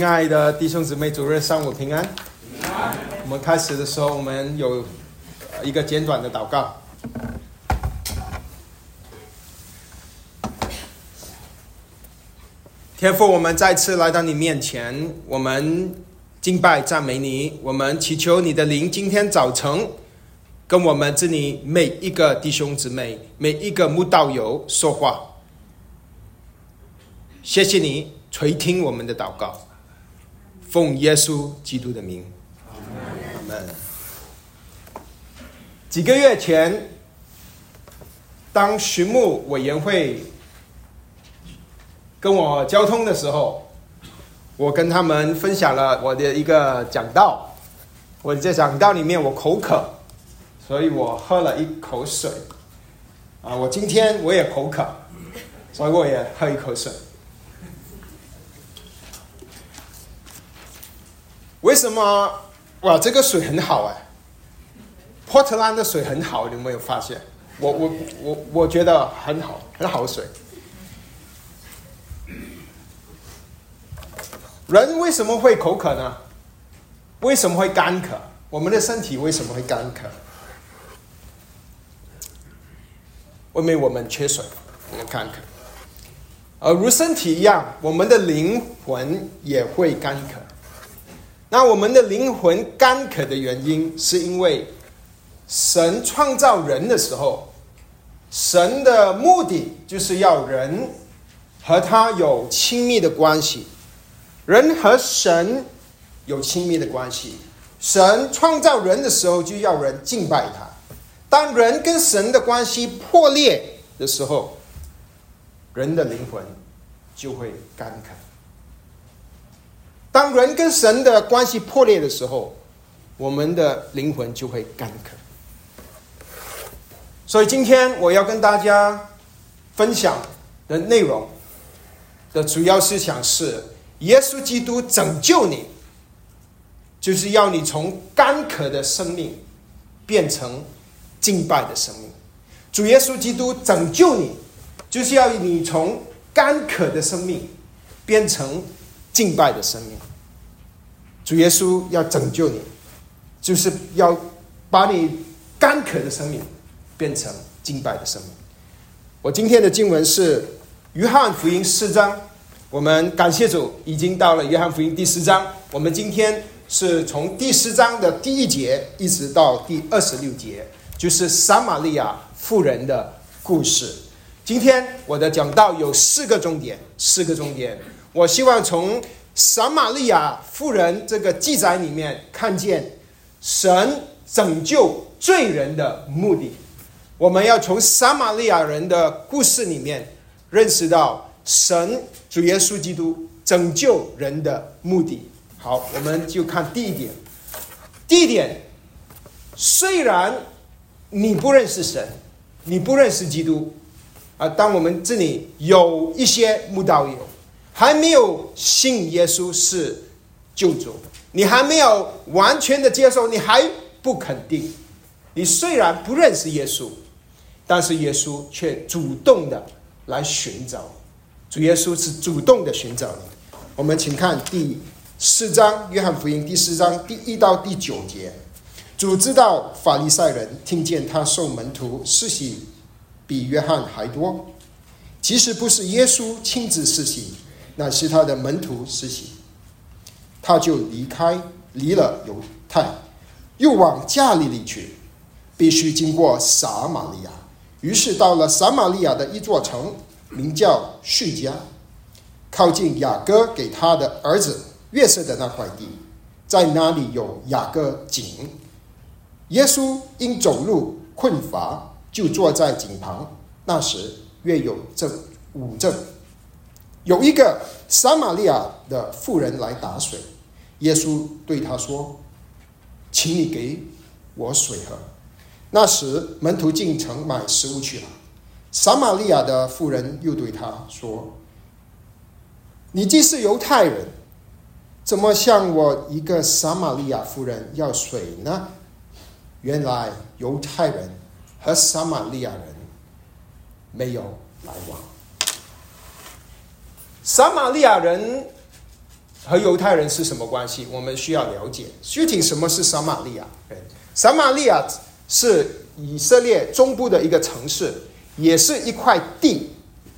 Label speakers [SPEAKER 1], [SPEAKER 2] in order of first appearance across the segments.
[SPEAKER 1] 亲爱的弟兄姊妹，主日上午平安。我们开始的时候，我们有一个简短的祷告。天父，我们再次来到你面前，我们敬拜赞美你，我们祈求你的灵今天早晨跟我们这里每一个弟兄姊妹、每一个慕道友说话。谢谢你垂听我们的祷告，奉耶稣基督的名，阿门。几个月前，当巡牧委员会跟我交通的时候，我跟他们分享了我的一个讲道。我在讲道里面，我口渴，所以我喝了一口水。啊，我今天我也口渴，所以我也喝一口水。为什么？哇，这个水很好哎！波特兰的水很好，你有没有发现？我我我我觉得很好，很好水。人为什么会口渴呢？为什么会干渴？我们的身体为什么会干渴？因为我们缺水，我们干渴。而如身体一样，我们的灵魂也会干渴。那我们的灵魂干渴的原因，是因为神创造人的时候，神的目的就是要人和他有亲密的关系，人和神有亲密的关系。神创造人的时候，就要人敬拜他。当人跟神的关系破裂的时候，人的灵魂就会干渴。当人跟神的关系破裂的时候，我们的灵魂就会干渴。所以今天我要跟大家分享的内容的主要思想是：耶稣基督拯救你，就是要你从干渴的生命变成敬拜的生命。主耶稣基督拯救你，就是要你从干渴的生命变成。敬拜的生命，主耶稣要拯救你，就是要把你干渴的生命变成敬拜的生命。我今天的经文是约翰福音四章，我们感谢主，已经到了约翰福音第四章。我们今天是从第四章的第一节一直到第二十六节，就是撒玛利亚妇人的故事。今天我的讲道有四个重点，四个重点。我希望从撒玛利亚妇人这个记载里面看见神拯救罪人的目的。我们要从撒玛利亚人的故事里面认识到神主耶稣基督拯救人的目的。好，我们就看第一点。第一点，虽然你不认识神，你不认识基督啊，当我们这里有一些慕道友。还没有信耶稣是救主，你还没有完全的接受，你还不肯定。你虽然不认识耶稣，但是耶稣却主动的来寻找。主耶稣是主动的寻找你。我们请看第四章《约翰福音》第四章第一到第九节。主知道法利赛人听见他受门徒施洗比约翰还多，其实不是耶稣亲自施洗。乃是他的门徒实习，他就离开，离了犹太，又往加利利去，必须经过撒玛利亚。于是到了撒玛利亚的一座城，名叫叙加，靠近雅各给他的儿子约瑟的那块地，在那里有雅各井。耶稣因走路困乏，就坐在井旁。那时约有正午正。有一个撒玛利亚的妇人来打水，耶稣对他说：“请你给我水喝。”那时门徒进城买食物去了。撒玛利亚的妇人又对他说：“你既是犹太人，怎么向我一个撒玛利亚妇人要水呢？”原来犹太人和撒玛利亚人没有来往。撒玛利亚人和犹太人是什么关系？我们需要了解。具体什么是撒玛利亚人？撒玛利亚是以色列中部的一个城市，也是一块地，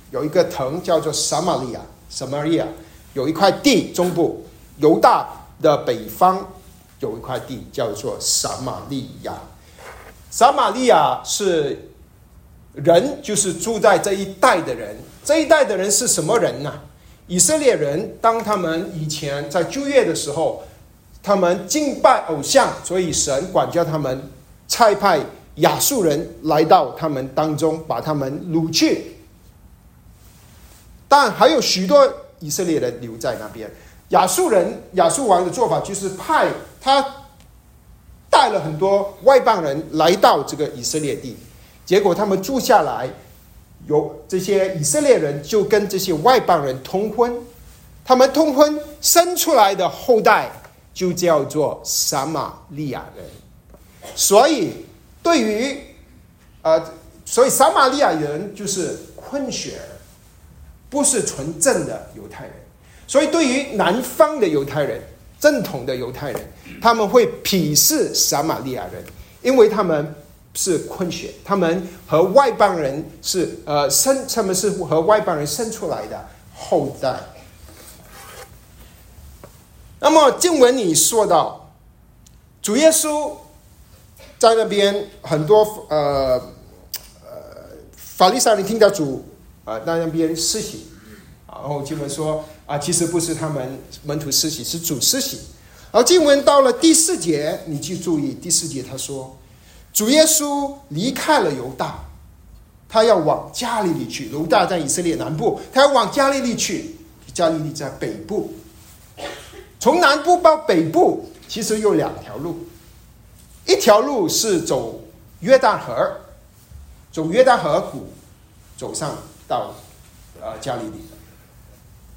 [SPEAKER 1] 有一个城叫做撒玛利亚 （Samaria），有一块地中部，犹大的北方有一块地叫做撒玛利亚。撒玛利亚是人，就是住在这一带的人。这一代的人是什么人呢？以色列人，当他们以前在就业的时候，他们敬拜偶像，所以神管教他们，差派亚述人来到他们当中，把他们掳去。但还有许多以色列人留在那边。亚述人、亚述王的做法就是派他带了很多外邦人来到这个以色列地，结果他们住下来。有这些以色列人就跟这些外邦人通婚，他们通婚生出来的后代就叫做撒玛利亚人。所以对于呃，所以撒玛利亚人就是混血儿，不是纯正的犹太人。所以对于南方的犹太人，正统的犹太人，他们会鄙视撒玛利亚人，因为他们。是混血，他们和外邦人是呃生，他们是和外邦人生出来的后代。那么经文里说到，主耶稣在那边很多呃呃法利赛人听到主啊在那边施洗，然后经文说啊其实不是他们门徒施洗，是主施洗。而经文到了第四节，你去注意第四节他说。主耶稣离开了犹大，他要往加利利去。犹大在以色列南部，他要往加利利去。加利利在北部，从南部到北部其实有两条路，一条路是走约旦河，走约旦河谷，走上到呃加利利。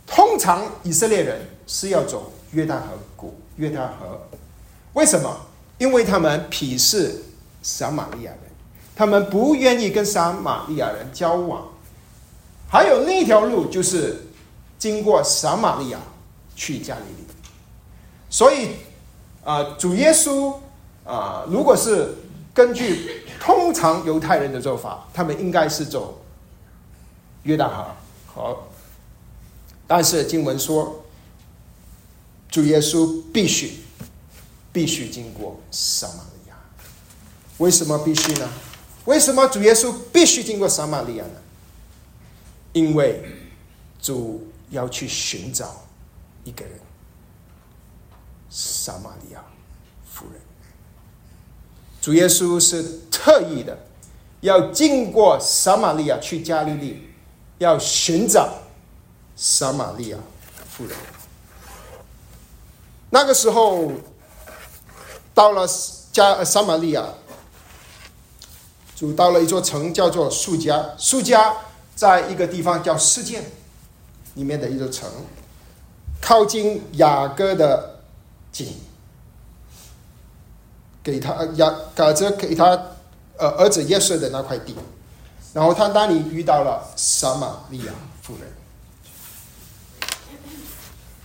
[SPEAKER 1] 通常以色列人是要走约旦河谷、约旦河，为什么？因为他们鄙视。撒玛利亚人，他们不愿意跟撒玛利亚人交往。还有另一条路，就是经过撒玛利亚去加利利。所以，啊，主耶稣啊，如果是根据通常犹太人的做法，他们应该是走约旦河。好，但是经文说，主耶稣必须必须经过撒玛。为什么必须呢？为什么主耶稣必须经过撒玛利亚呢？因为主要去寻找一个人，撒玛利亚夫人。主耶稣是特意的，要经过撒玛利亚去加利利，要寻找撒玛利亚夫人。那个时候到了加撒玛利亚。主到了一座城，叫做苏家。苏家在一个地方叫世界里面的一座城，靠近雅各的井，给他雅改着给他呃儿子耶稣的那块地。然后他那里遇到了撒玛利亚夫人。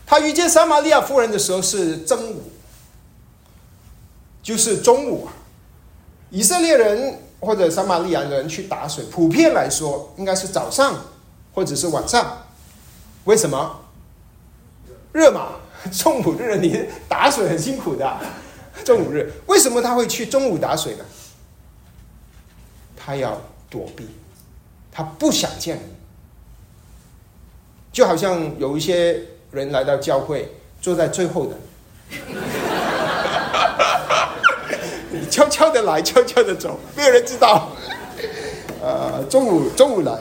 [SPEAKER 1] 他遇见撒玛利亚夫人的时候是正午，就是中午啊，以色列人。或者撒玛利亚人去打水，普遍来说应该是早上或者是晚上。为什么？热嘛，中午日你打水很辛苦的。中午日为什么他会去中午打水呢？他要躲避，他不想见你。就好像有一些人来到教会，坐在最后的。悄悄的来，悄悄的走，没有人知道。呃，中午中午来，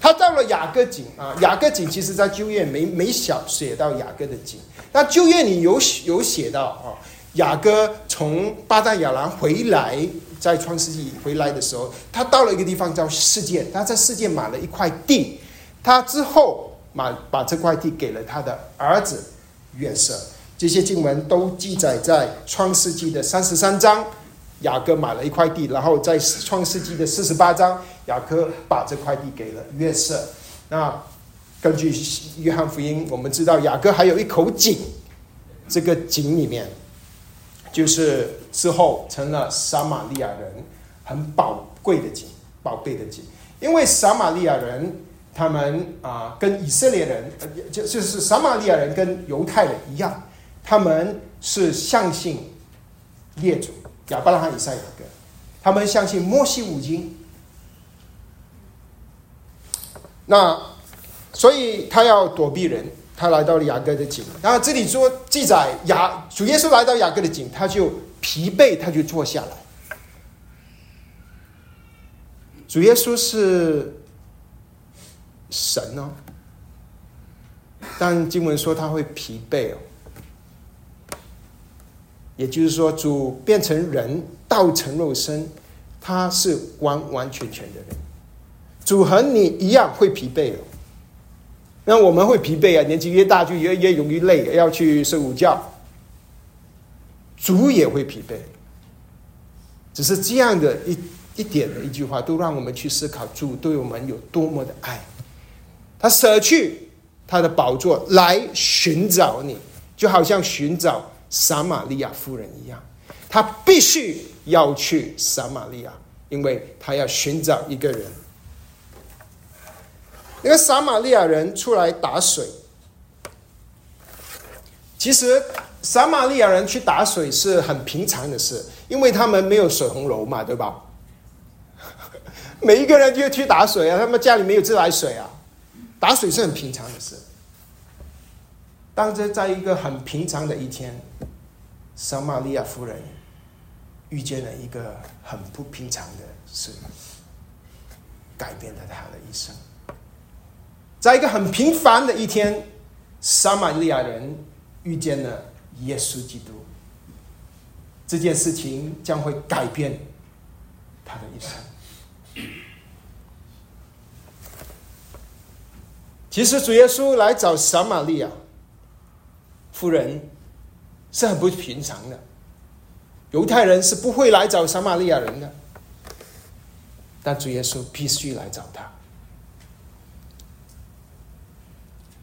[SPEAKER 1] 他到了雅各井啊。雅各井其实在旧约没没小写到雅各的井，那旧约里有有写到啊。雅各从巴旦亚兰回来，在创世纪回来的时候，他到了一个地方叫世界，他在世界买了一块地，他之后买把这块地给了他的儿子约瑟。这些经文都记载在创世纪的三十三章，雅各买了一块地，然后在创世纪的四十八章，雅各把这块地给了约瑟。那根据约翰福音，我们知道雅各还有一口井，这个井里面就是之后成了撒玛利亚人很宝贵的井，宝贝的井。因为撒玛利亚人他们啊，跟以色列人呃，就就是撒玛利亚人跟犹太人一样，他们是相信列祖亚伯拉罕、以撒、雅各，他们相信摩西五经。那所以他要躲避人，他来到了雅各的井。然后这里说记载雅主耶稣来到雅各的井，他就疲惫，他就坐下来。主耶稣是神哦，但经文说他会疲惫哦，也就是说主变成人，道成肉身，他是完完全全的人。主和你一样会疲惫哦。那我们会疲惫啊，年纪越大就越越容易累，要去睡午觉。主也会疲惫，只是这样的一一点的一句话，都让我们去思考主对我们有多么的爱。他舍去他的宝座来寻找你，就好像寻找撒玛利亚夫人一样，他必须要去撒玛利亚，因为他要寻找一个人。那个撒玛利亚人出来打水，其实撒玛利亚人去打水是很平常的事，因为他们没有水洪楼嘛，对吧？每一个人就去打水啊，他们家里没有自来水啊，打水是很平常的事。当这在一个很平常的一天，撒玛利亚夫人遇见了一个很不平常的事，改变了她的一生。在一个很平凡的一天，撒玛利亚人遇见了耶稣基督。这件事情将会改变他的一生。其实主耶稣来找撒玛利亚夫人是很不平常的，犹太人是不会来找撒玛利亚人的，但主耶稣必须来找他。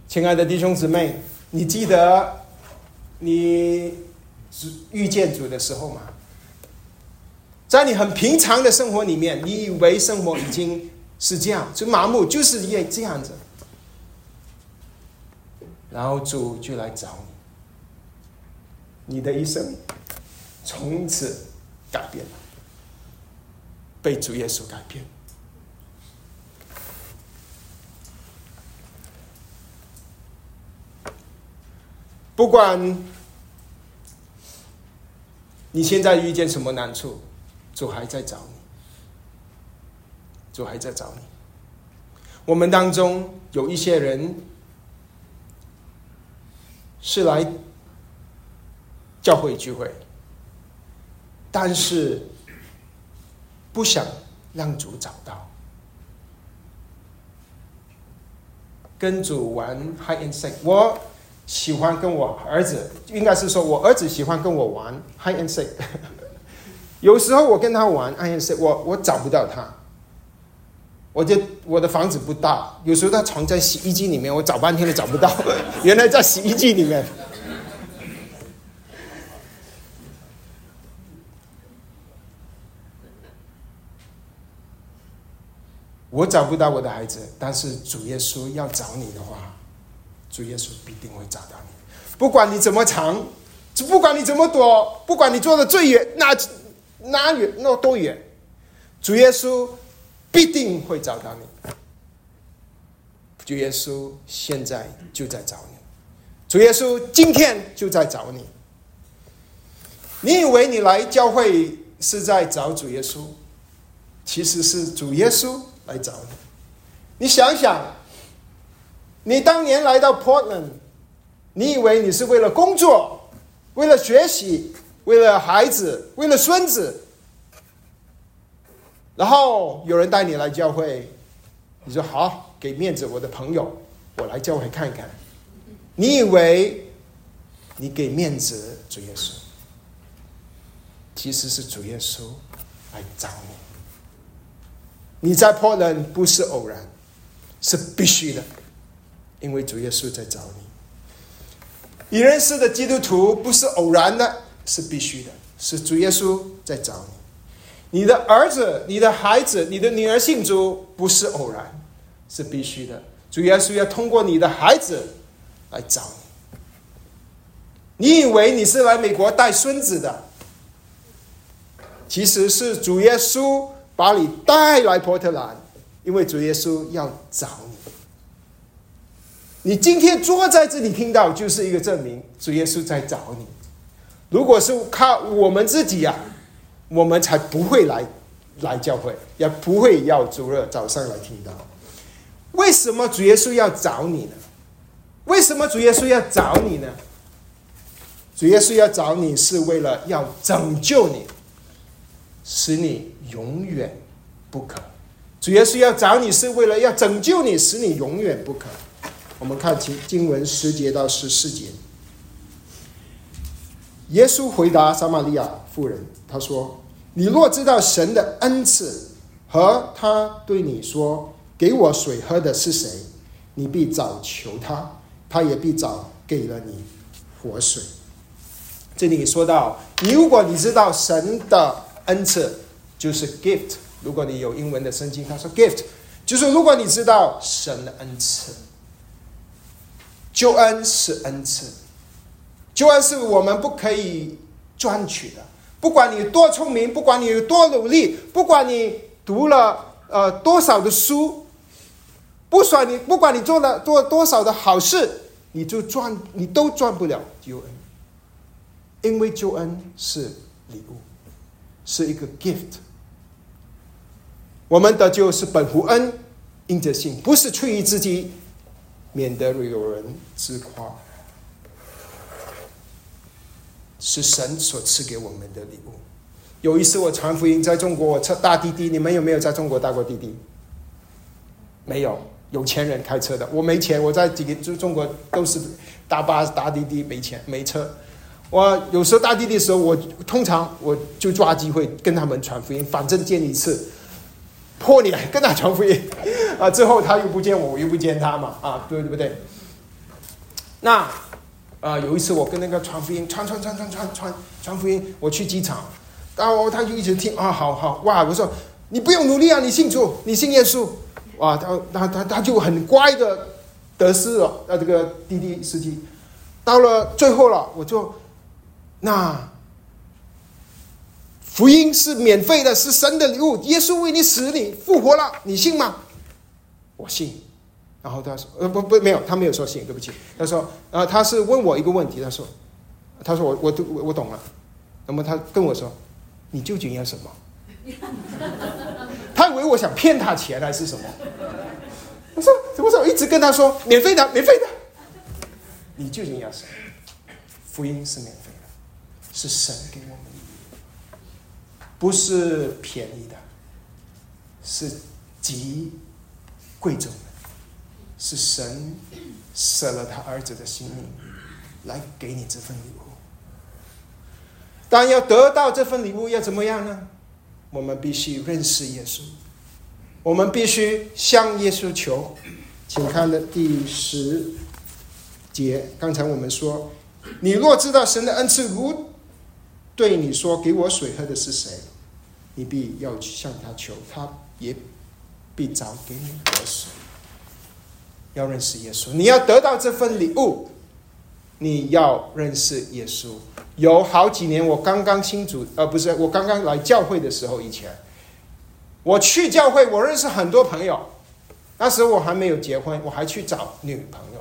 [SPEAKER 1] 亲爱的弟兄姊妹，你记得你遇见主的时候吗？在你很平常的生活里面，你以为生活已经是这样，就麻木，就是也这样子，然后主就来找你，你的一生从此改变了，被主耶稣改变。不管你现在遇见什么难处，主还在找你，主还在找你。我们当中有一些人是来教会聚会，但是不想让主找到，跟主玩 high and seek，我。喜欢跟我儿子，应该是说我儿子喜欢跟我玩 high and seek。有时候我跟他玩 high and seek，我我找不到他。我就我的房子不大，有时候他藏在洗衣机里面，我找半天都找不到，原来在洗衣机里面。我找不到我的孩子，但是主耶稣要找你的话。主耶稣必定会找到你，不管你怎么藏，不管你怎么躲，不管你坐的最远，那哪远那多远，主耶稣必定会找到你。主耶稣现在就在找你，主耶稣今天就在找你。你以为你来教会是在找主耶稣，其实是主耶稣来找你。你想想。你当年来到 Portland，你以为你是为了工作、为了学习、为了孩子、为了孙子，然后有人带你来教会，你说好，给面子我的朋友，我来教会看看。你以为你给面子主耶稣，其实是主耶稣来找你。你在 Portland 不是偶然，是必须的。因为主耶稣在找你。你认识的基督徒不是偶然的，是必须的，是主耶稣在找你。你的儿子、你的孩子、你的女儿信主不是偶然，是必须的。主耶稣要通过你的孩子来找你。你以为你是来美国带孙子的，其实是主耶稣把你带来波特兰，因为主耶稣要找你。你今天坐在这里听到，就是一个证明，主耶稣在找你。如果是靠我们自己呀，我们才不会来来教会，也不会要主日早上来听到。为什么主耶稣要找你呢？为什么主耶稣要找你呢？主耶稣要找你是为了要拯救你，使你永远不可。主耶稣要找你是为了要拯救你，使你永远不可。我们看经经文十节到十四节。耶稣回答撒玛利亚妇人：“他说，你若知道神的恩赐和他对你说‘给我水喝的是谁’，你必早求他，他也必早给了你活水。”这里说到，如果你知道神的恩赐，就是 gift。如果你有英文的圣经，他说 gift，就是如果你知道神的恩赐。救恩是恩赐，救恩是我们不可以赚取的。不管你多聪明，不管你有多努力，不管你读了呃多少的书，不管你不管你做了做多少的好事，你就赚你都赚不了救恩，因为救恩是礼物，是一个 gift。我们的就是本乎恩，因着信，不是出于自己。免得有人自夸，是神所赐给我们的礼物。有一次我传福音在中国，我车大滴滴，你们有没有在中国搭过滴滴？没有，有钱人开车的，我没钱，我在几个就中国都是搭巴士、搭滴滴，没钱没车。我有时候搭滴滴的时候，我通常我就抓机会跟他们传福音，反正见一次。破脸跟他传福音啊！之后他又不见我，我又不见他嘛啊，对对不对？那啊，有一次我跟那个传福音，传传传传传传传福音，我去机场，然后他就一直听啊，好好哇！我说你不用努力啊，你信主，你信耶稣，哇！他他他他就很乖的得势了，那这个滴滴司机到了最后了，我就那。福音是免费的，是神的礼物。耶稣为你死，你复活了，你信吗？我信。然后他说：“呃，不不，没有，他没有说信，对不起。”他说：“啊，他是问我一个问题。他说，他说我我都我懂了。那么他跟我说，你究竟要什么？他以为我想骗他钱还是什么？我说我说一直跟他说免费的，免费的。你究竟要什么？福音是免费，是神给我们。”不是便宜的，是极贵重的，是神舍了他儿子的性命来给你这份礼物。但要得到这份礼物，要怎么样呢？我们必须认识耶稣，我们必须向耶稣求。请看的第十节，刚才我们说，你若知道神的恩赐如。对你说：“给我水喝的是谁？”你必要去向他求，他也必早给你活水。要认识耶稣，你要得到这份礼物，你要认识耶稣。有好几年，我刚刚新主，呃，不是我刚刚来教会的时候，以前我去教会，我认识很多朋友。那时候我还没有结婚，我还去找女朋友。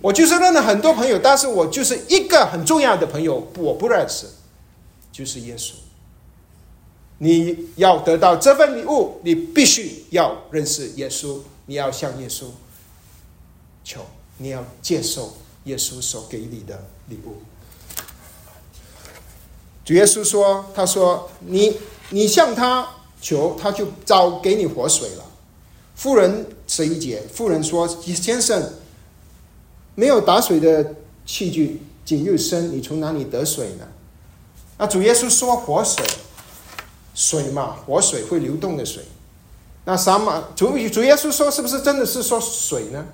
[SPEAKER 1] 我就是认了很多朋友，但是我就是一个很重要的朋友，我不认识，就是耶稣。你要得到这份礼物，你必须要认识耶稣，你要向耶稣求，你要接受耶稣所给你的礼物。主耶稣说：“他说你你向他求，他就早给你活水了。”妇人十一节，妇人说：“先生。”没有打水的器具，井又深，你从哪里得水呢？那主耶稣说活水，水嘛，活水会流动的水。那撒玛主主耶稣说是不是真的是说水呢？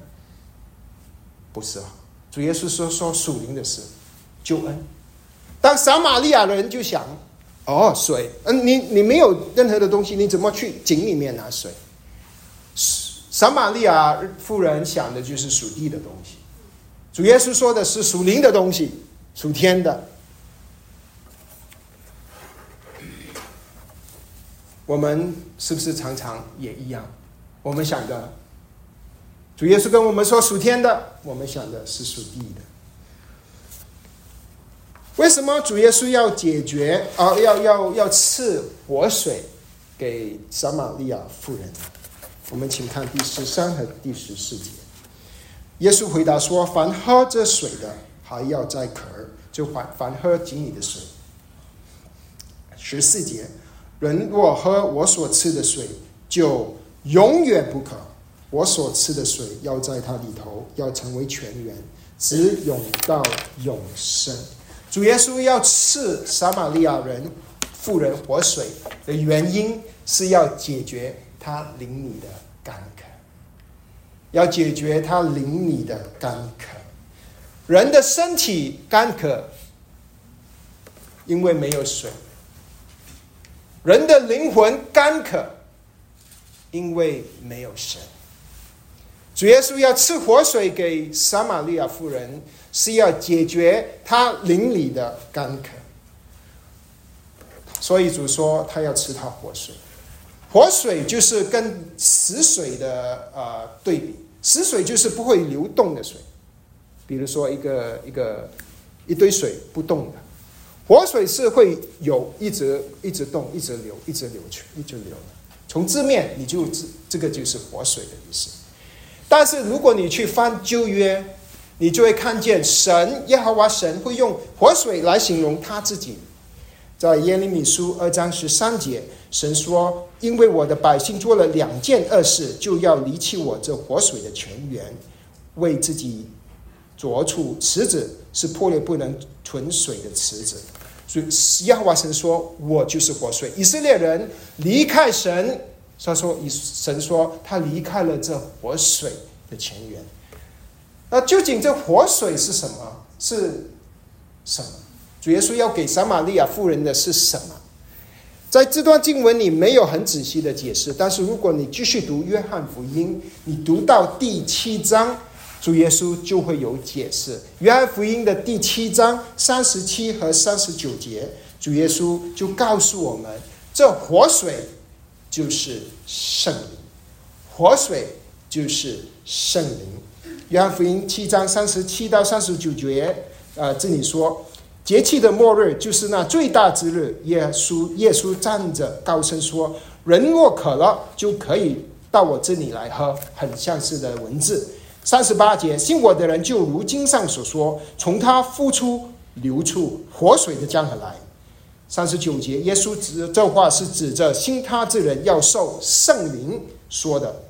[SPEAKER 1] 不是啊，主耶稣说说属灵的事，救恩。当撒玛利亚的人就想，哦，水，嗯，你你没有任何的东西，你怎么去井里面拿水？撒玛利亚妇人想的就是属地的东西，主耶稣说的是属灵的东西，属天的。我们是不是常常也一样？我们想的，主耶稣跟我们说属天的，我们想的是属地的。为什么主耶稣要解决啊？要要要赐活水给撒玛利亚妇人？我们请看第十三和第十四节。耶稣回答说：“凡喝这水的，还要再渴；就凡凡喝井里的水。”十四节，人若喝我所赐的水，就永远不渴。我所赐的水要在它里头，要成为泉源，直涌到永生。主耶稣要赐撒玛利亚人妇人活水的原因，是要解决他灵里的，要解决他灵里的干渴。人的身体干渴，因为没有水；人的灵魂干渴，因为没有神。主耶稣要赐活水给撒玛利亚妇人。是要解决他邻里的干渴，所以主说他要吃他活水，活水就是跟死水的呃对比，死水就是不会流动的水，比如说一个一个一堆水不动的，活水是会有一直一直动，一直流，一直流去，一直流。从字面你就这这个就是活水的意思，但是如果你去翻旧约。你就会看见神耶和华神会用活水来形容他自己，在耶利米书二章十三节，神说：“因为我的百姓做了两件恶事，就要离弃我这活水的泉源，为自己凿出池子，是破裂不能存水的池子。”所以耶和华神说：“我就是活水。”以色列人离开神，他说：“以神说他离开了这活水的泉源。”那究竟这活水是什么？是什么？主耶稣要给撒玛利亚妇人的是什么？在这段经文里没有很仔细的解释，但是如果你继续读约翰福音，你读到第七章，主耶稣就会有解释。约翰福音的第七章三十七和三十九节，主耶稣就告诉我们，这活水就是圣灵，活水就是圣灵。约翰福音七章三十七到三十九节，呃，这里说节气的末日就是那最大之日。耶稣耶稣站着高声说：“人若渴了，就可以到我这里来喝。”很相似的文字。三十八节，信我的人就如经上所说，从他付出流出活水的江河来。三十九节，耶稣指这话是指着信他之人要受圣灵说的。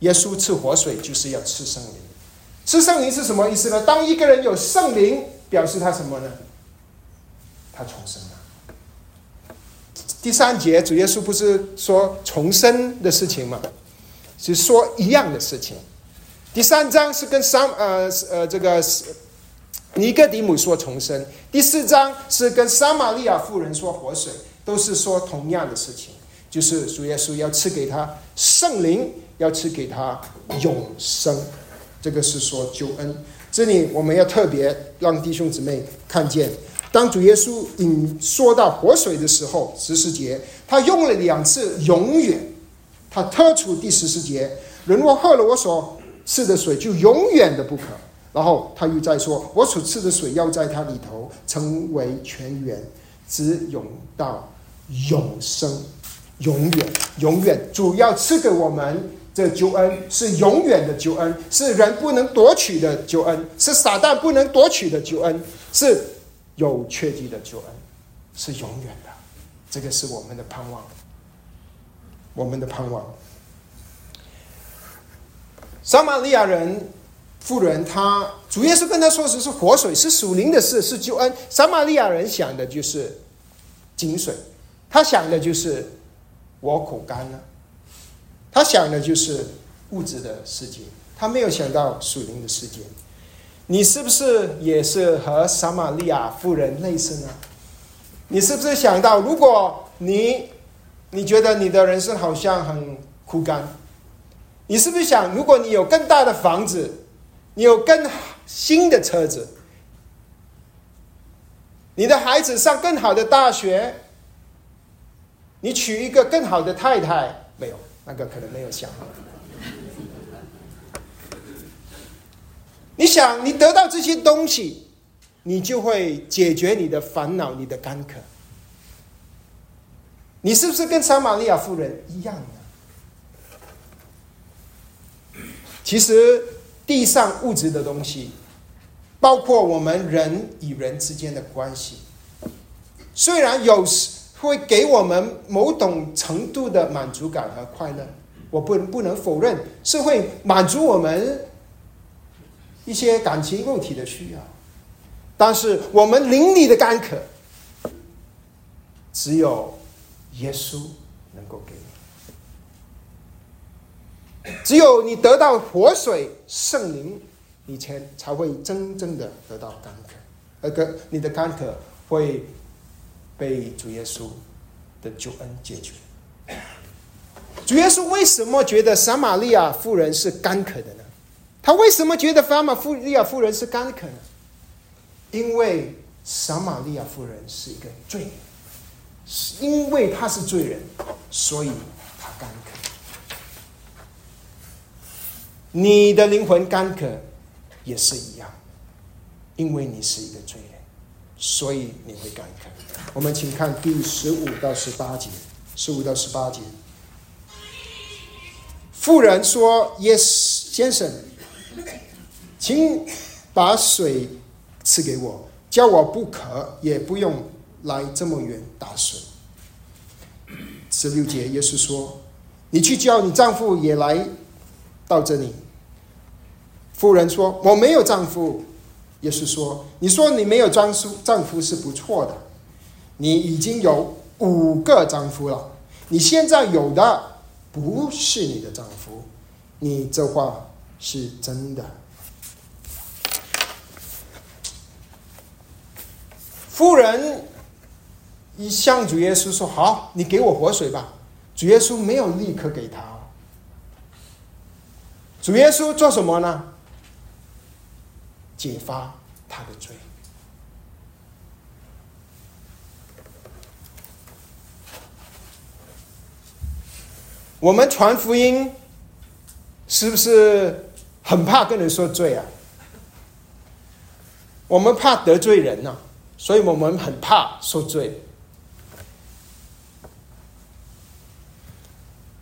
[SPEAKER 1] 耶稣赐活水就是要赐圣灵。吃圣灵是什么意思呢？当一个人有圣灵，表示他什么呢？他重生了。第三节主耶稣不是说重生的事情吗？是说一样的事情。第三章是跟三呃呃这个尼哥底姆说重生，第四章是跟撒玛利亚妇人说活水，都是说同样的事情，就是主耶稣要赐给他圣灵，要赐给他永生。这个是说救恩，这里我们要特别让弟兄姊妹看见，当主耶稣引说到活水的时候，十四节他用了两次“永远”，他特出第十四节，人若喝了我所赐的水，就永远的不可。然后他又在说，我所赐的水要在它里头成为泉源，直涌到永生，永远，永远，主要赐给我们。这救恩是永远的救恩，是人不能夺取的救恩，是撒旦不能夺取的救恩，是有确定的救恩，是永远的。这个是我们的盼望，我们的盼望。撒玛利亚人妇人，他主耶稣跟他说的是活水，是属灵的事，是救恩。撒玛利亚人想的就是井水，他想的就是我口干了。他想的就是物质的世界，他没有想到属灵的世界。你是不是也是和撒玛利亚妇人类似呢？你是不是想到，如果你你觉得你的人生好像很枯干，你是不是想，如果你有更大的房子，你有更新的车子，你的孩子上更好的大学，你娶一个更好的太太，没有，那个可能没有想。你想，你得到这些东西。你就会解决你的烦恼，你的干渴。你是不是跟撒玛利亚夫人一样呢？其实地上物质的东西，包括我们人与人之间的关系，虽然有时会给我们某种程度的满足感和快乐，我不不能否认是会满足我们一些感情问题的需要。但是我们邻里的干渴，只有耶稣能够给你。只有你得到活水圣灵，你才才会真正的得到干渴，而个你的干渴会被主耶稣的救恩解决。主耶稣为什么觉得撒玛利亚妇人是干渴的呢？他为什么觉得撒玛利亚夫人是干渴呢？因为撒玛利亚夫人是一个罪人，因为她是罪人，所以她干渴。你的灵魂干渴也是一样，因为你是一个罪人，所以你会干渴。我们请看第十五到十八节，十五到十八节。妇人说：“Yes，先生，请把水。”赐给我，叫我不渴，也不用来这么远打水。十六节，耶稣说：“你去叫你丈夫也来到这里。”妇人说：“我没有丈夫。”耶稣说：“你说你没有丈夫，丈夫是不错的。你已经有五个丈夫了，你现在有的不是你的丈夫。你这话是真的。”夫人一向主耶稣说：“好，你给我活水吧。”主耶稣没有立刻给他。主耶稣做什么呢？解发他的罪。我们传福音是不是很怕跟人说罪啊？我们怕得罪人呢？所以我们很怕受罪，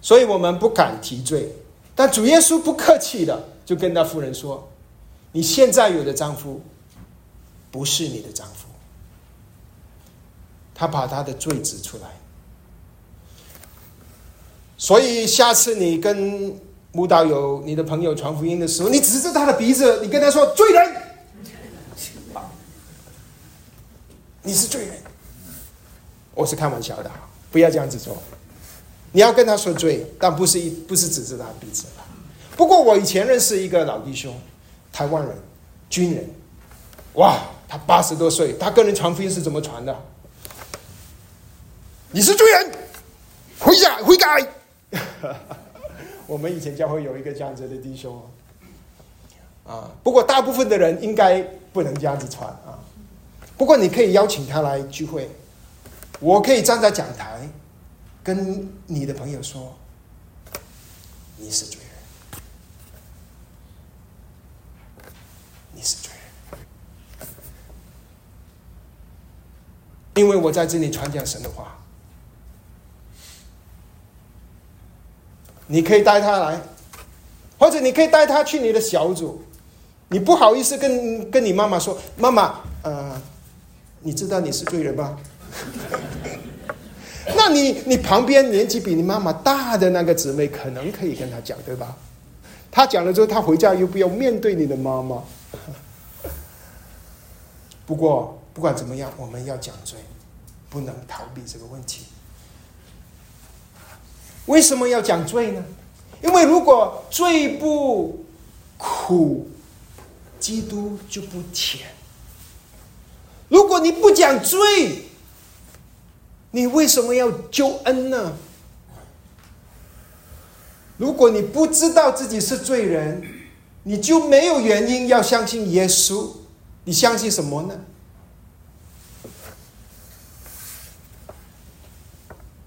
[SPEAKER 1] 所以我们不敢提罪。但主耶稣不客气的就跟那妇人说：“你现在有的丈夫，不是你的丈夫。”他把他的罪指出来。所以下次你跟慕道友、你的朋友传福音的时候，你指着他的鼻子，你跟他说：“罪人。”你是罪人，我是开玩笑的，不要这样子做。你要跟他说罪，但不是一不是指着他的鼻子。不过我以前认识一个老弟兄，台湾人，军人，哇，他八十多岁，他跟人传福音是怎么传的？你是罪人，悔改悔改。我们以前教会有一个这样子的弟兄，啊，不过大部分的人应该不能这样子传啊。不过你可以邀请他来聚会，我可以站在讲台，跟你的朋友说，你是罪人，你是罪人，因为我在这里传讲神的话。你可以带他来，或者你可以带他去你的小组，你不好意思跟跟你妈妈说，妈妈，呃。你知道你是罪人吗？那你你旁边年纪比你妈妈大的那个姊妹，可能可以跟他讲，对吧？他讲了之后，他回家又不要面对你的妈妈。不过不管怎么样，我们要讲罪，不能逃避这个问题。为什么要讲罪呢？因为如果罪不苦，基督就不甜。如果你不讲罪，你为什么要救恩呢？如果你不知道自己是罪人，你就没有原因要相信耶稣。你相信什么呢？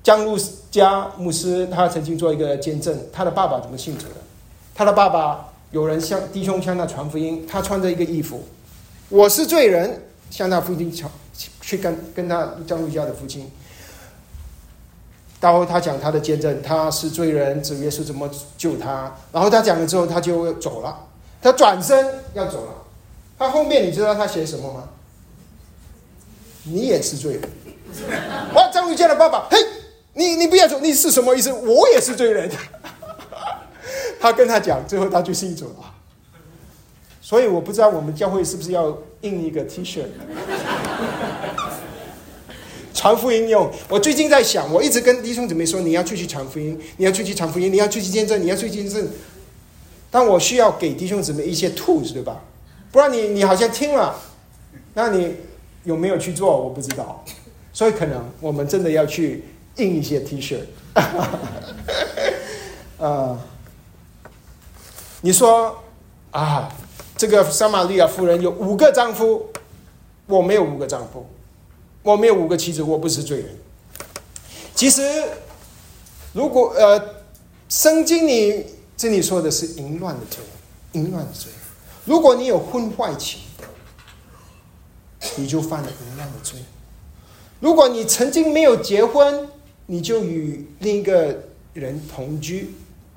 [SPEAKER 1] 江路加牧师他曾经做一个见证，他的爸爸怎么信主的？他的爸爸有人向弟兄向他传福音，他穿着一个衣服，我是罪人，向他父亲传去跟跟他江路家的父亲。然后他讲他的见证，他是罪人，主耶稣怎么救他？然后他讲了之后，他就走了。他转身要走了，他后面你知道他写什么吗？你也是罪人。哇，张玉健的爸爸，嘿，你你不要走，你是什么意思？我也是罪人。他跟他讲，最后他就信主了。所以我不知道我们教会是不是要印一个 T 恤。传福音用。我最近在想，我一直跟弟兄姊妹说，你要出去传福音，你要出去传福音，你要出去见证，你要出去见证。但我需要给弟兄姊妹一些 tools，对吧？不然你你好像听了，那你有没有去做？我不知道。所以可能我们真的要去印一些 T 恤。呃，你说啊，这个撒玛利亚夫人有五个丈夫，我没有五个丈夫。我没有五个妻子，我不是罪人。其实，如果呃，圣经里这里说的是淫乱的罪，淫乱的罪。如果你有婚外情，你就犯了淫乱的罪。如果你曾经没有结婚，你就与另一个人同居，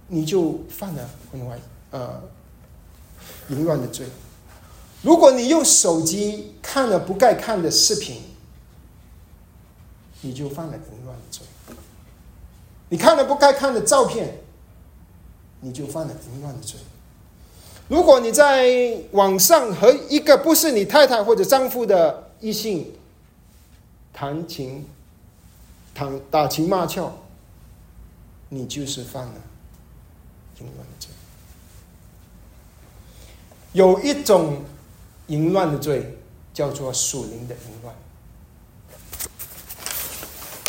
[SPEAKER 1] 你就犯了婚外呃淫乱的罪。如果你用手机看了不该看的视频，你就犯了淫乱的罪。你看了不该看的照片，你就犯了淫乱的罪。如果你在网上和一个不是你太太或者丈夫的异性谈情、谈打情骂俏，你就是犯了淫乱的罪。有一种淫乱的罪，叫做属灵的淫乱。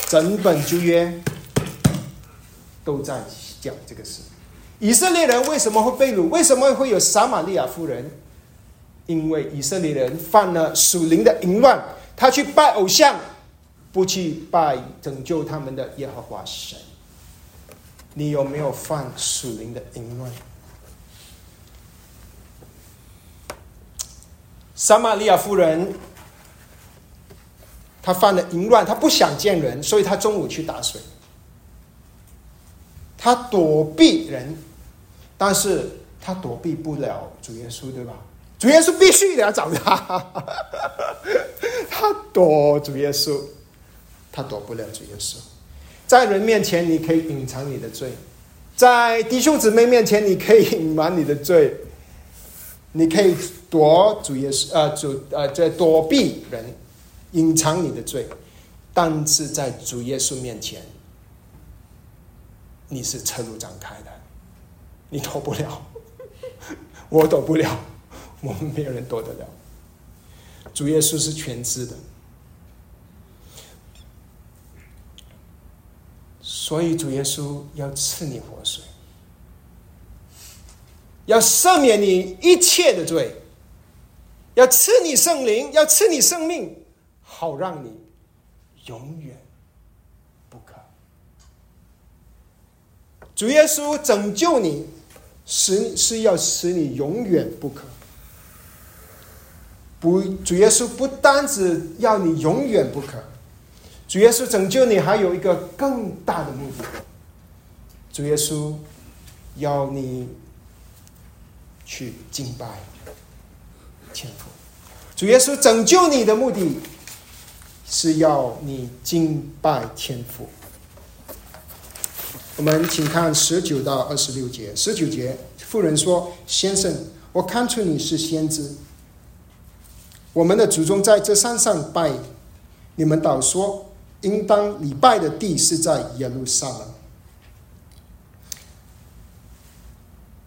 [SPEAKER 1] 整本旧约都在讲这个事。以色列人为什么会被掳？为什么会有撒玛利亚夫人？因为以色列人犯了属灵的淫乱，他去拜偶像，不去拜拯救他们的耶和华神。你有没有犯属灵的淫乱？撒玛利亚夫人。她犯了淫乱，她不想见人，所以她中午去打水。她躲避人，但是她躲避不了主耶稣，对吧？主耶稣必须得要找他。他躲主耶稣，他躲不了主耶稣。在人面前你可以隐藏你的罪，在弟兄姊妹面前你可以隐瞒你的罪，你可以躲主耶稣，呃，主呃，在躲避人。隐藏你的罪，但是在主耶稣面前，你是彻路展开的，你躲不了，我躲不了，我们没有人躲得了。主耶稣是全知的，所以主耶稣要赐你活水，要赦免你一切的罪，要赐你圣灵，要赐你生命。好让你永远不可。主耶稣拯救你，使是要使你永远不可。不，主耶稣不单只要你永远不可，主耶稣拯救你还有一个更大的目的。主耶稣要你去敬拜天父。主耶稣拯救你的目的。是要你敬拜天父。我们请看十九到二十六节。十九节，妇人说：“先生，我看出你是先知。我们的祖宗在这山上拜，你们倒说应当礼拜的地是在耶路撒冷。”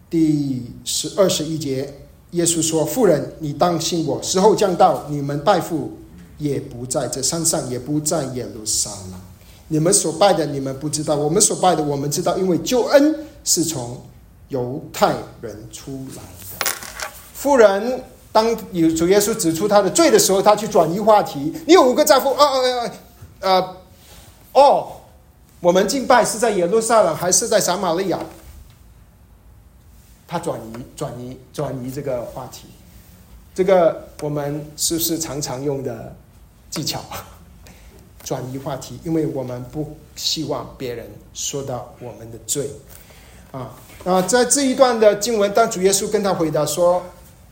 [SPEAKER 1] 第十二十一节，
[SPEAKER 2] 耶稣说：“妇人，你当信我，时候将到，你们拜父也不在这山上，也不在耶路撒冷。你们所拜的，你们不知道；我们所拜的，我们知道，因为救恩是从犹太人出来的。”妇人当有主耶稣指出他的罪的时候，他去转移话题。你有五个丈夫，啊啊啊呃，哦，我们敬拜是在耶路撒冷还是在撒玛利亚？他转移、转移、转移这个话题，这个我们是不是常常用的技巧？转移话题，因为我们不希望别人说到我们的罪啊。啊，在这一段的经文，当主耶稣跟他回答说：“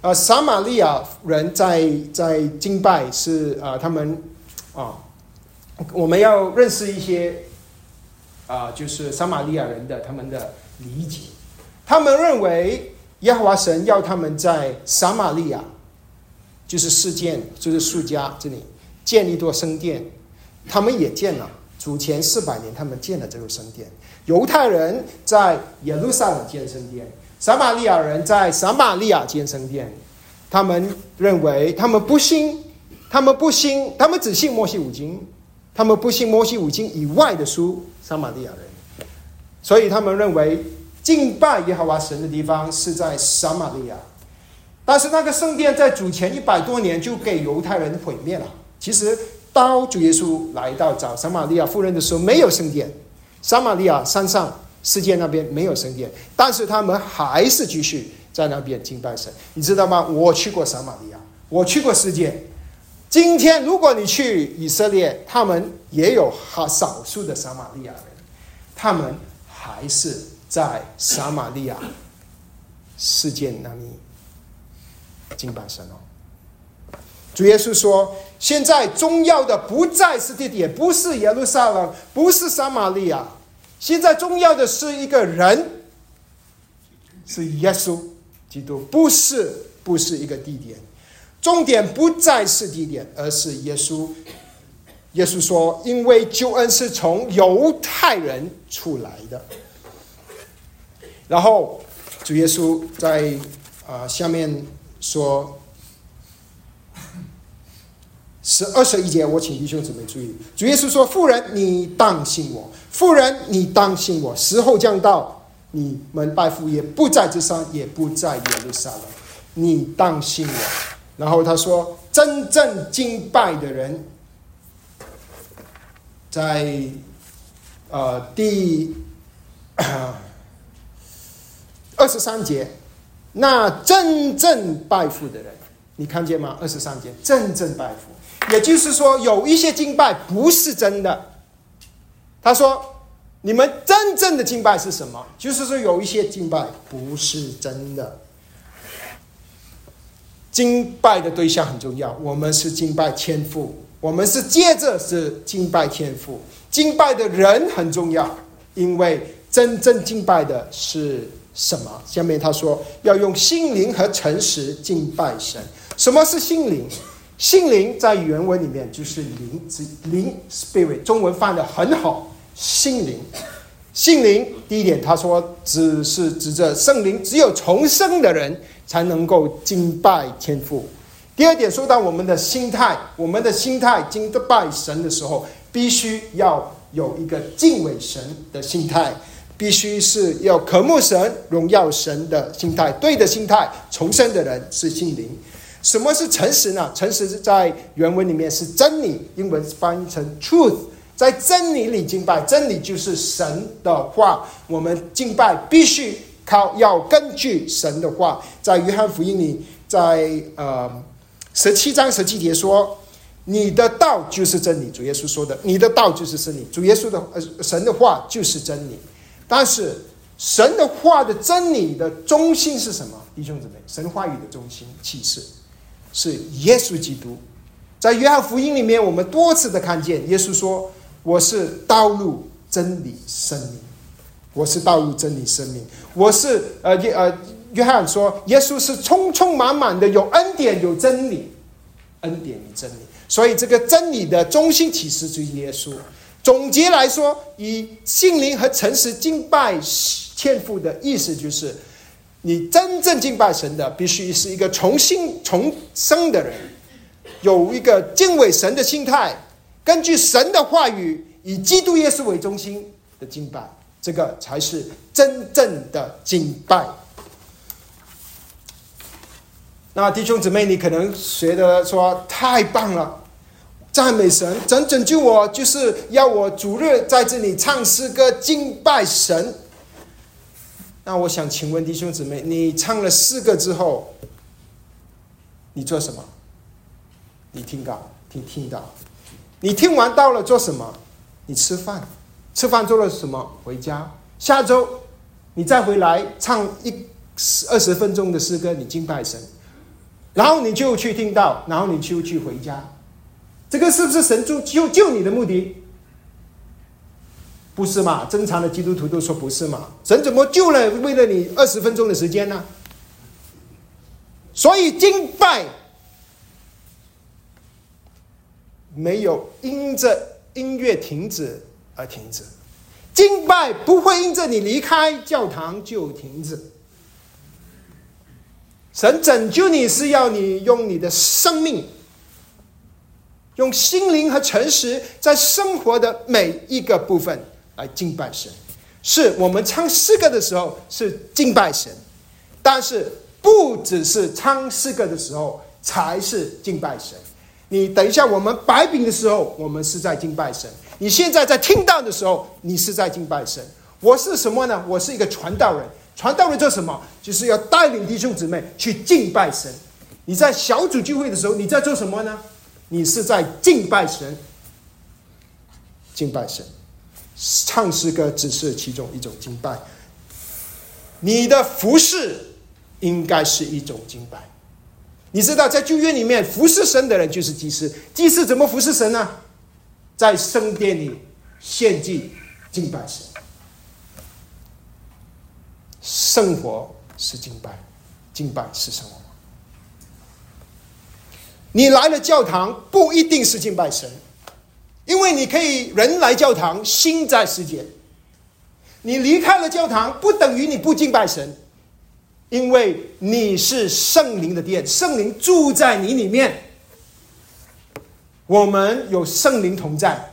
[SPEAKER 2] 呃，撒玛利亚人在在敬拜是啊，他们啊，我们要认识一些啊，就是撒玛利亚人的他们的理解。”他们认为耶和华神要他们在撒玛利亚，就是事件，就是树家这里建一座圣殿。他们也建了，主前四百年，他们建了这座圣殿。犹太人在耶路撒冷建圣殿，撒玛利亚人在撒玛利亚建圣殿。他们认为，他们不信，他们不信，他们只信摩西五经，他们不信摩西五经以外的书。撒玛利亚人，所以他们认为。敬拜耶和华神的地方是在撒玛利亚，但是那个圣殿在主前一百多年就给犹太人毁灭了。其实，当主耶稣来到找撒玛利亚妇人的时候，没有圣殿，撒玛利亚山上世界那边没有圣殿，但是他们还是继续在那边敬拜神。你知道吗？我去过撒玛利亚，我去过世界。今天如果你去以色列，他们也有好少数的撒玛利亚人，他们还是。在撒玛利亚事件那里敬拜神哦。主耶稣说：“现在重要的不再是地点，不是耶路撒冷，不是撒玛利亚，现在重要的是一个人，是耶稣基督，不是不是一个地点。重点不再是地点，而是耶稣。耶稣说：因为救恩是从犹太人出来的。”然后主耶稣在啊下面说，十二十一节，我请弟兄姊妹注意。主耶稣说：“妇人，你当信我；妇人，你当信我。时候将到，你们拜父也不在这山，也不在耶路撒冷。你当信我。”然后他说：“真正敬拜的人，在呃第。”二十三节，那真正拜父的人，你看见吗？二十三节，真正拜父，也就是说，有一些敬拜不是真的。他说：“你们真正的敬拜是什么？就是说，有一些敬拜不是真的。敬拜的对象很重要，我们是敬拜天赋，我们是接着是敬拜天赋。敬拜的人很重要，因为真正敬拜的是。”什么？下面他说要用心灵和诚实敬拜神。什么是心灵？心灵在原文里面就是灵，指灵 （spirit）。中文翻的很好，心灵。心灵第一点，他说只是指着圣灵，只有重生的人才能够敬拜天父。第二点，说到我们的心态，我们的心态敬拜神的时候，必须要有一个敬畏神的心态。必须是要渴慕神、荣耀神的心态，对的心态。重生的人是心灵。什么是诚实呢？诚实是在原文里面是真理，英文翻译成 truth。在真理里敬拜，真理就是神的话。我们敬拜必须靠，要根据神的话。在约翰福音里，在呃十七章十七节说：“你的道就是真理。”主耶稣说的：“你的道就是真理。”主耶稣的呃神的话就是真理。但是神的话的真理的中心是什么？弟兄姊妹，神话语的中心启示是耶稣基督。在约翰福音里面，我们多次的看见耶稣说：“我是道路、真理、生命。我是道路、真理、生命。我是呃约呃约翰说，耶稣是充充满满的有恩典、有真理，恩典与真理。所以这个真理的中心启示就是耶稣。”总结来说，以心灵和诚实敬拜天父的意思就是，
[SPEAKER 1] 你真正敬拜神的，必须是一个重新重生的人，有一个敬畏神的心态，根据神的话语，以基督耶稣为中心的敬拜，这个才是真正的敬拜。那弟兄姊妹，你可能觉得说太棒了，赞美神，神拯救我，就是要我主日在这里唱诗歌敬拜神。那我想请问弟兄姊妹，你唱了四个之后，你做什么？你听到，听听到，你听完到了做什么？你吃饭，吃饭做了什么？回家。下周你再回来唱一二十分钟的诗歌，你敬拜神。然后你就去听到，然后你就去回家，这个是不是神就救救你的目的？不是嘛？正常的基督徒都说不是嘛？神怎么救了为了你二十分钟的时间呢？所以敬拜没有因着音乐停止而停止，敬拜不会因着你离开教堂就停止。神拯救你是要你用你的生命，用心灵和诚实，在生活的每一个部分来敬拜神。是我们唱诗歌的时候是敬拜神，但是不只是唱诗歌的时候才是敬拜神。你等一下，我们摆饼的时候，我们是在敬拜神；你现在在听到的时候，你是在敬拜神。我是什么呢？我是一个传道人。传道人做什么？就是要带领弟兄姊妹去敬拜神。你在小组聚会的时候，你在做什么呢？你是在敬拜神。敬拜神，唱诗歌只是其中一种敬拜。你的服饰应该是一种敬拜。你知道，在旧约里面，服侍神的人就是祭司。祭司怎么服侍神呢？在圣殿里献祭敬拜神。生活是敬拜，敬拜是生活。你来了教堂不一定是敬拜神，因为你可以人来教堂心在世界。你离开了教堂不等于你不敬拜神，因为你是圣灵的殿，圣灵住在你里面。我们有圣灵同在，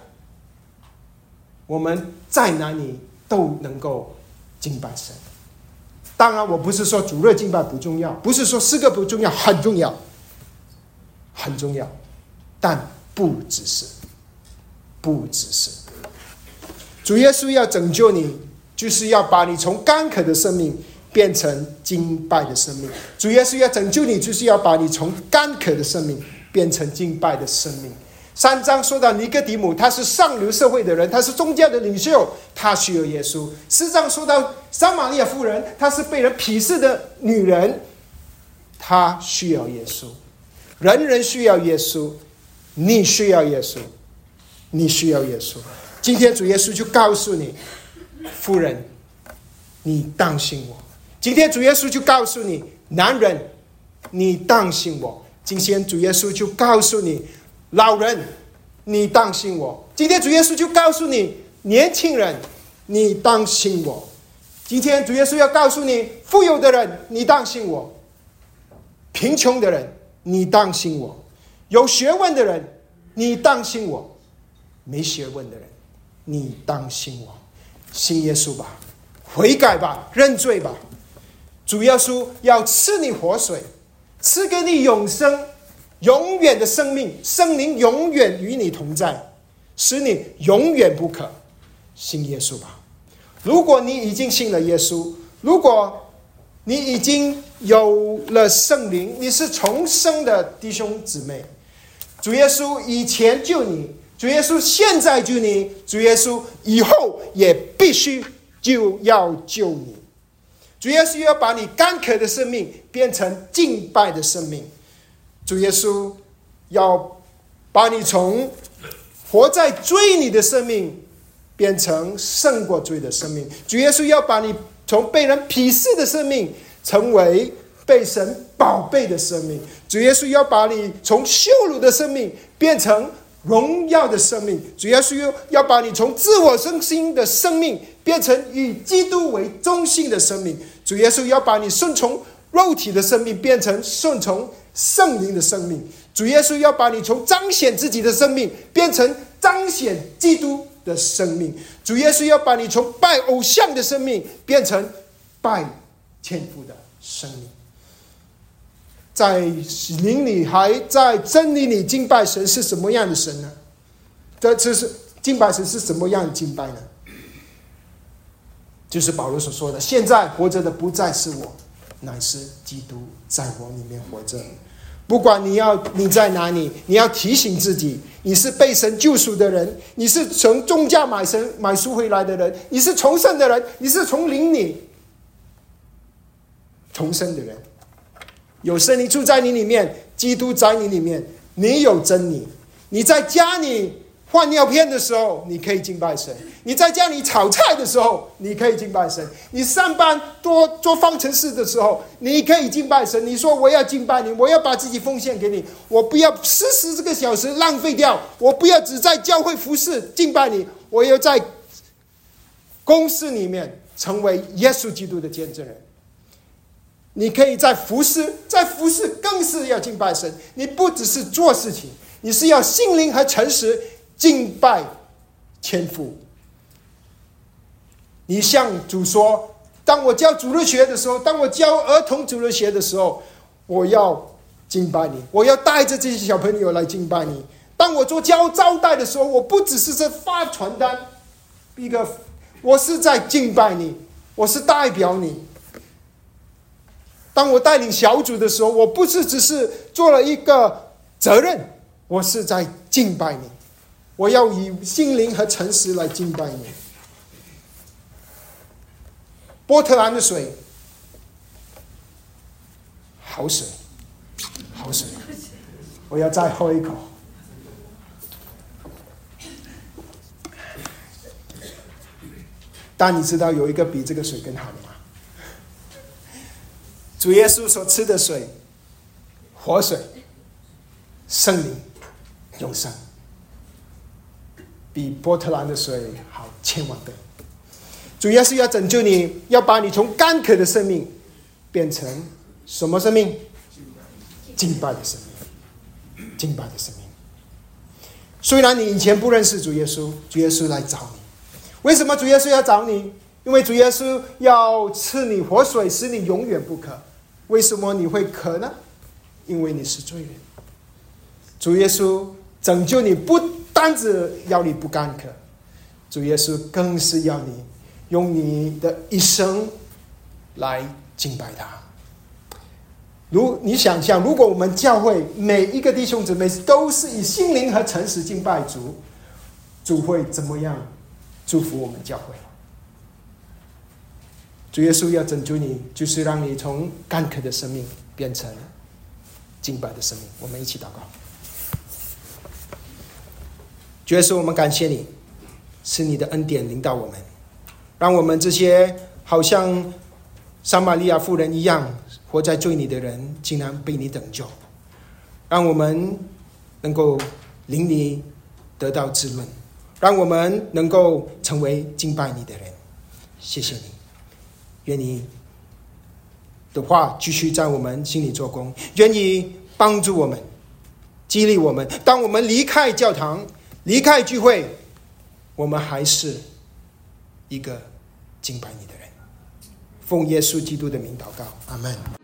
[SPEAKER 1] 我们在哪里都能够敬拜神。当然，我不是说主日敬拜不重要，不是说诗歌不重要，很重要，很重要，但不只是，不只是。主耶稣要拯救你，就是要把你从干渴的生命变成敬拜的生命。主耶稣要拯救你，就是要把你从干渴的生命变成敬拜的生命。三章说到尼哥底母，他是上流社会的人，他是宗教的领袖，他需要耶稣。四章说到撒玛利亚妇人，她是被人鄙视的女人，她需要耶稣。人人需要耶稣，你需要耶稣，你需要耶稣。今天主耶稣就告诉你，夫人，你当心我。今天主耶稣就告诉你，男人，你当心我。今天主耶稣就告诉你。老人，你当心我。今天主耶稣就告诉你，年轻人，你当心我。今天主耶稣要告诉你，富有的人，你当心我；贫穷的人，你当心我；有学问的人，你当心我；没学问的人，你当心我。信耶稣吧，悔改吧，认罪吧。主耶稣要赐你活水，赐给你永生。永远的生命，圣灵永远与你同在，使你永远不可信耶稣吧。如果你已经信了耶稣，如果你已经有了圣灵，你是重生的弟兄姊妹。主耶稣以前救你，主耶稣现在救你，主耶稣以后也必须就要救你。主耶稣要把你干渴的生命变成敬拜的生命。主耶稣要把你从活在罪里的生命变成胜过罪的生命。主耶稣要把你从被人鄙视的生命成为被神宝贝的生命。主耶稣要把你从羞辱的生命变成荣耀的生命。主耶稣要把你从自我中心的生命变成以基督为中心的生命。
[SPEAKER 2] 主耶稣要把你顺从肉体的生命变成顺从圣灵的生命。主耶稣要把你从彰显自己的生命变成彰显基督的生命。主耶稣要把你从拜偶像的生命变成拜天父的生命。在灵里还在真理里敬拜神是什么样的神呢？这这是敬拜神是什么样的敬拜呢？就是保罗所说的：“现在活着的不再是我，乃是基督在我里面活着。”不管你要你在哪里，你要提醒自己，你是被神救赎的人，你是从重价买神买赎回来的人，你是重生的人，你是从灵里重生的人。有神灵住在你里面，基督在你里面，你有真理。你在家里换尿片的时候，你可以敬拜神；你在家里炒菜的时候，你可以敬拜神；你上班多做方程式的时候，你可以敬拜神。你说我要敬拜你，我要把自己奉献给你，我不要四十个小时浪费掉，我不要只在教会服侍敬拜你，我要在公司里面成为耶稣基督的见证人。你可以在服侍，在服侍更是要敬拜神。你不只是做事情，你是要心灵和诚实敬拜天父。你向主说：“当我教主日学的时候，当我教儿童主日学的时候，我要敬拜你，我要带着这些小朋友来敬拜你。当我做教招待的时候，我不只是在发传单，一个，我是在敬拜你，我是代表你。”当我带领小组的时候，我不是只是做了一个责任，我是在敬拜你。我要以心灵和诚实来敬拜你。波特兰的水，好水，好水，我要再喝一口。但你知道有一个比这个水更好的吗？主耶稣所吃的水，活水，圣灵，永生，比波特兰的水好千万倍。主耶稣要拯救你，要把你从干渴的生命变成什么生命？敬拜的生命，敬拜的生命。虽然你以前不认识主耶稣，主耶稣来找你。为什么主耶稣要找你？因为主耶稣要赐你活水，使你永远不渴。为什么你会渴呢？因为你是罪人。主耶稣拯救你不单子要你不干渴，主耶稣更是要你用你的一生来敬拜他。如你想象，如果我们教会每一个弟兄姊妹都是以心灵和诚实敬拜主，主会怎么样祝福我们教会？主耶稣要拯救你，就是让你从干渴的生命变成敬拜的生命。我们一起祷告。主耶稣，我们感谢你，是你的恩典领导我们，让我们这些好像撒玛利亚妇人一样活在罪里的人，竟然被你拯救，让我们能够领你得到滋润，让我们能够成为敬拜你的人。谢谢你。愿你的话继续在我们心里做工，愿意帮助我们，激励我们。当我们离开教堂、离开聚会，我们还是一个敬拜你的人。奉耶稣基督的名祷告，阿门。